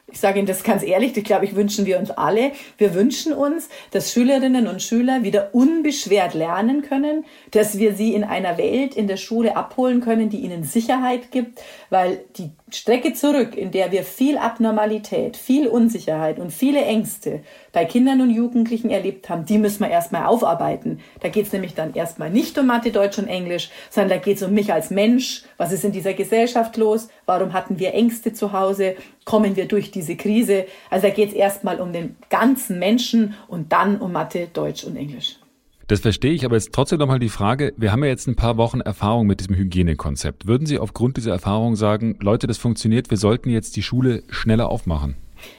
ich sage Ihnen das ganz ehrlich, ich glaube, ich wünschen wir uns alle. Wir wünschen uns, dass Schülerinnen und Schüler wieder unbeschwert lernen können, dass wir sie in einer Welt in der Schule abholen können, die ihnen Sicherheit gibt, weil die Strecke zurück, in der wir viel Abnormalität, viel Unsicherheit und viele Ängste bei Kindern und Jugendlichen erlebt haben, die müssen wir erstmal aufarbeiten. Da geht es nämlich dann erstmal nicht um Mathe, Deutsch und Englisch, sondern da geht es um mich als Mensch. Was ist in dieser Gesellschaft los? Warum hatten wir Ängste zu Hause? Kommen wir durch diese Krise? Also da geht es erstmal um den ganzen Menschen und dann um Mathe, Deutsch und Englisch. Das verstehe ich, aber jetzt trotzdem nochmal die Frage, wir haben ja jetzt ein paar Wochen Erfahrung mit diesem Hygienekonzept. Würden Sie aufgrund dieser Erfahrung sagen, Leute, das funktioniert, wir sollten jetzt die Schule schneller aufmachen?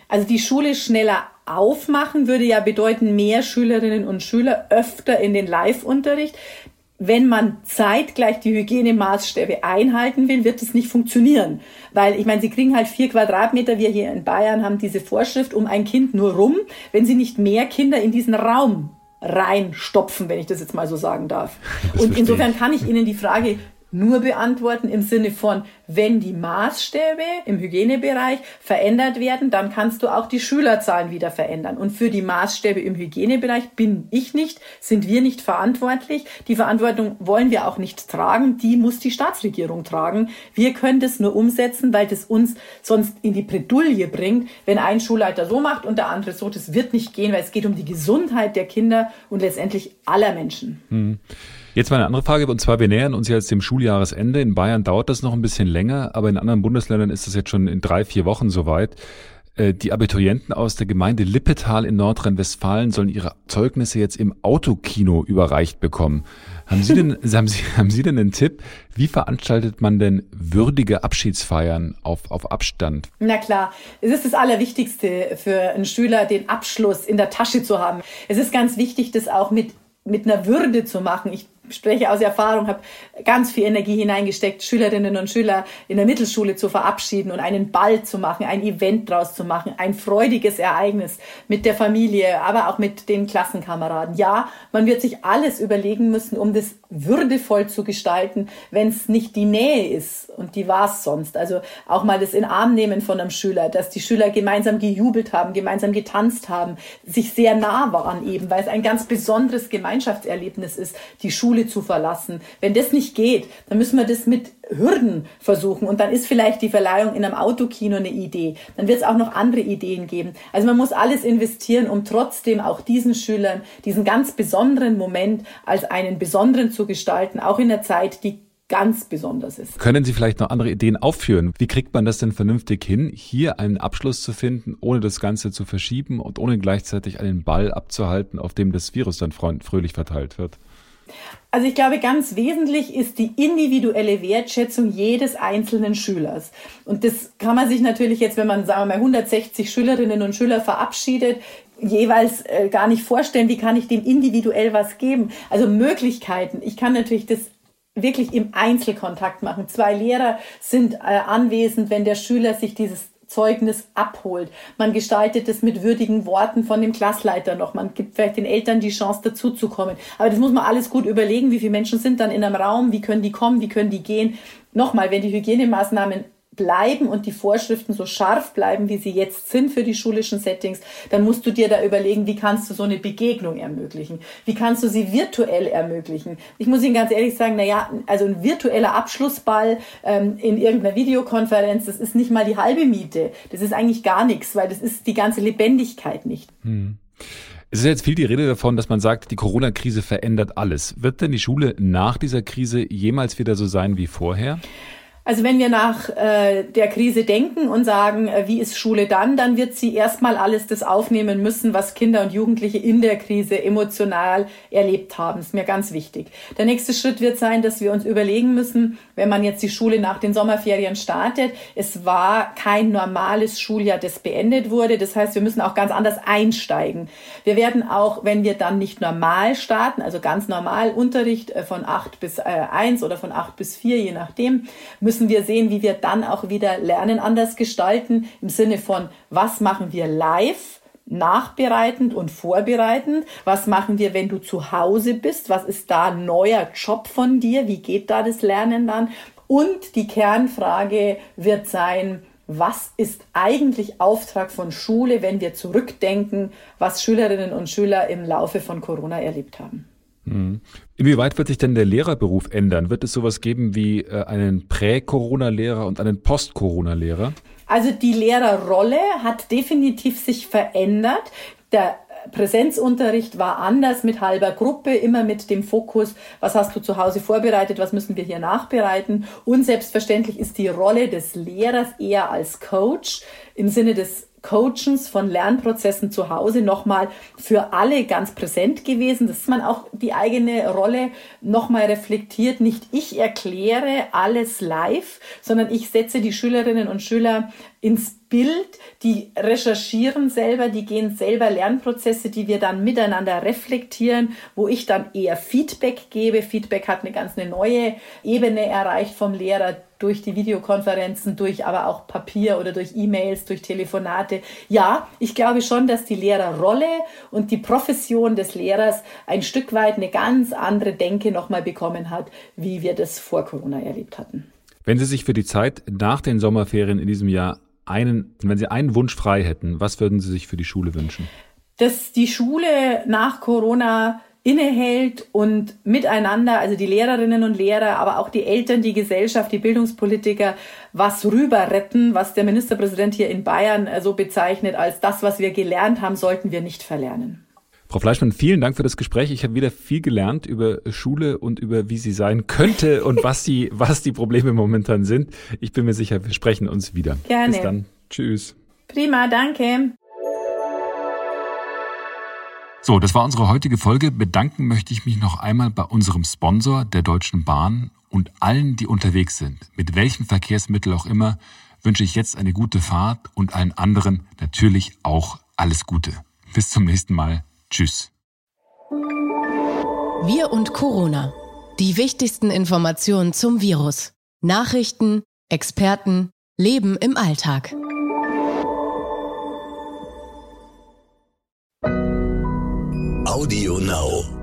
Also die Schule schneller aufmachen würde ja bedeuten, mehr Schülerinnen und Schüler öfter in den Live-Unterricht. Wenn man zeitgleich die Hygienemaßstäbe einhalten will, wird es nicht funktionieren. Weil ich meine, sie kriegen halt vier Quadratmeter. Wir hier in Bayern haben diese Vorschrift um ein Kind nur rum, wenn sie nicht mehr Kinder in diesen Raum reinstopfen, wenn ich das jetzt mal so sagen darf. Das und insofern kann ich Ihnen die Frage nur beantworten im Sinne von, wenn die Maßstäbe im Hygienebereich verändert werden, dann kannst du auch die Schülerzahlen wieder verändern. Und für die Maßstäbe im Hygienebereich bin ich nicht, sind wir nicht verantwortlich. Die Verantwortung wollen wir auch nicht tragen, die muss die Staatsregierung tragen. Wir können das nur umsetzen, weil das uns sonst in die Bredouille bringt, wenn ein Schulleiter so macht und der andere so. Das wird nicht gehen, weil es geht um die Gesundheit der Kinder und letztendlich aller Menschen. Hm. Jetzt mal eine andere Frage, und zwar, wir nähern uns jetzt dem Schuljahresende. In Bayern dauert das noch ein bisschen länger, aber in anderen Bundesländern ist das jetzt schon in drei, vier Wochen soweit. Äh, die Abiturienten aus der Gemeinde Lippetal in Nordrhein-Westfalen sollen ihre Zeugnisse jetzt im Autokino überreicht bekommen. Haben Sie denn, haben Sie, haben Sie denn einen Tipp? Wie veranstaltet man denn würdige Abschiedsfeiern auf, auf Abstand? Na klar, es ist das Allerwichtigste für einen Schüler, den Abschluss in der Tasche zu haben. Es ist ganz wichtig, das auch mit mit einer Würde zu machen. Ich spreche aus Erfahrung, habe ganz viel Energie hineingesteckt, Schülerinnen und Schüler in der Mittelschule zu verabschieden und einen Ball zu machen, ein Event draus zu machen, ein freudiges Ereignis mit der Familie, aber auch mit den Klassenkameraden. Ja, man wird sich alles überlegen müssen, um das würdevoll zu gestalten, wenn es nicht die Nähe ist und die war es sonst. Also auch mal das in Arm nehmen von einem Schüler, dass die Schüler gemeinsam gejubelt haben, gemeinsam getanzt haben, sich sehr nah waren eben, weil es ein ganz besonderes Gemeinschaftserlebnis ist, die Schule Schule zu verlassen. Wenn das nicht geht, dann müssen wir das mit Hürden versuchen und dann ist vielleicht die Verleihung in einem Autokino eine Idee. Dann wird es auch noch andere Ideen geben. Also man muss alles investieren, um trotzdem auch diesen Schülern diesen ganz besonderen Moment als einen besonderen zu gestalten, auch in der Zeit, die ganz besonders ist. Können Sie vielleicht noch andere Ideen aufführen? Wie kriegt man das denn vernünftig hin, hier einen Abschluss zu finden, ohne das Ganze zu verschieben und ohne gleichzeitig einen Ball abzuhalten, auf dem das Virus dann fröhlich verteilt wird? Also ich glaube, ganz wesentlich ist die individuelle Wertschätzung jedes einzelnen Schülers. Und das kann man sich natürlich jetzt, wenn man, sagen wir mal, 160 Schülerinnen und Schüler verabschiedet, jeweils äh, gar nicht vorstellen, wie kann ich dem individuell was geben. Also Möglichkeiten. Ich kann natürlich das wirklich im Einzelkontakt machen. Zwei Lehrer sind äh, anwesend, wenn der Schüler sich dieses Zeugnis abholt. Man gestaltet es mit würdigen Worten von dem Klassleiter noch. Man gibt vielleicht den Eltern die Chance dazuzukommen. Aber das muss man alles gut überlegen. Wie viele Menschen sind dann in einem Raum? Wie können die kommen? Wie können die gehen? Nochmal, wenn die Hygienemaßnahmen bleiben und die Vorschriften so scharf bleiben, wie sie jetzt sind für die schulischen Settings, dann musst du dir da überlegen, wie kannst du so eine Begegnung ermöglichen? Wie kannst du sie virtuell ermöglichen? Ich muss Ihnen ganz ehrlich sagen, na also ein virtueller Abschlussball ähm, in irgendeiner Videokonferenz, das ist nicht mal die halbe Miete. Das ist eigentlich gar nichts, weil das ist die ganze Lebendigkeit nicht. Hm. Es ist jetzt viel die Rede davon, dass man sagt, die Corona-Krise verändert alles. Wird denn die Schule nach dieser Krise jemals wieder so sein wie vorher? Also wenn wir nach äh, der Krise denken und sagen, äh, wie ist Schule dann, dann wird sie erstmal alles das aufnehmen müssen, was Kinder und Jugendliche in der Krise emotional erlebt haben. Ist mir ganz wichtig. Der nächste Schritt wird sein, dass wir uns überlegen müssen, wenn man jetzt die Schule nach den Sommerferien startet, es war kein normales Schuljahr, das beendet wurde. Das heißt, wir müssen auch ganz anders einsteigen. Wir werden auch, wenn wir dann nicht normal starten, also ganz normal Unterricht äh, von acht bis äh, eins oder von acht bis vier, je nachdem, müssen müssen wir sehen, wie wir dann auch wieder Lernen anders gestalten, im Sinne von, was machen wir live, nachbereitend und vorbereitend? Was machen wir, wenn du zu Hause bist? Was ist da neuer Job von dir? Wie geht da das Lernen dann? Und die Kernfrage wird sein, was ist eigentlich Auftrag von Schule, wenn wir zurückdenken, was Schülerinnen und Schüler im Laufe von Corona erlebt haben? Mhm. Inwieweit wird sich denn der Lehrerberuf ändern? Wird es sowas geben wie äh, einen Prä-Corona-Lehrer und einen Post-Corona-Lehrer? Also die Lehrerrolle hat definitiv sich verändert. Der Präsenzunterricht war anders mit halber Gruppe, immer mit dem Fokus, was hast du zu Hause vorbereitet, was müssen wir hier nachbereiten. Und selbstverständlich ist die Rolle des Lehrers eher als Coach im Sinne des Coachens von Lernprozessen zu Hause nochmal für alle ganz präsent gewesen, dass man auch die eigene Rolle nochmal reflektiert. Nicht ich erkläre alles live, sondern ich setze die Schülerinnen und Schüler ins Bild, die recherchieren selber, die gehen selber Lernprozesse, die wir dann miteinander reflektieren, wo ich dann eher Feedback gebe. Feedback hat eine ganz eine neue Ebene erreicht vom Lehrer durch die Videokonferenzen, durch aber auch Papier oder durch E-Mails, durch Telefonate. Ja, ich glaube schon, dass die Lehrerrolle und die Profession des Lehrers ein Stück weit eine ganz andere Denke nochmal bekommen hat, wie wir das vor Corona erlebt hatten. Wenn Sie sich für die Zeit nach den Sommerferien in diesem Jahr einen, wenn Sie einen Wunsch frei hätten, was würden Sie sich für die Schule wünschen? Dass die Schule nach Corona innehält und miteinander, also die Lehrerinnen und Lehrer, aber auch die Eltern, die Gesellschaft, die Bildungspolitiker, was rüber retten, was der Ministerpräsident hier in Bayern so bezeichnet als das, was wir gelernt haben, sollten wir nicht verlernen. Frau Fleischmann, vielen Dank für das Gespräch. Ich habe wieder viel gelernt über Schule und über wie sie sein könnte und was die, was die Probleme momentan sind. Ich bin mir sicher, wir sprechen uns wieder. Gerne. Bis dann. Tschüss. Prima, danke. So, das war unsere heutige Folge. Bedanken möchte ich mich noch einmal bei unserem Sponsor, der Deutschen Bahn und allen, die unterwegs sind. Mit welchem Verkehrsmittel auch immer, wünsche ich jetzt eine gute Fahrt und allen anderen natürlich auch alles Gute. Bis zum nächsten Mal. Tschüss. Wir und Corona. Die wichtigsten Informationen zum Virus. Nachrichten, Experten, Leben im Alltag. Audio Now.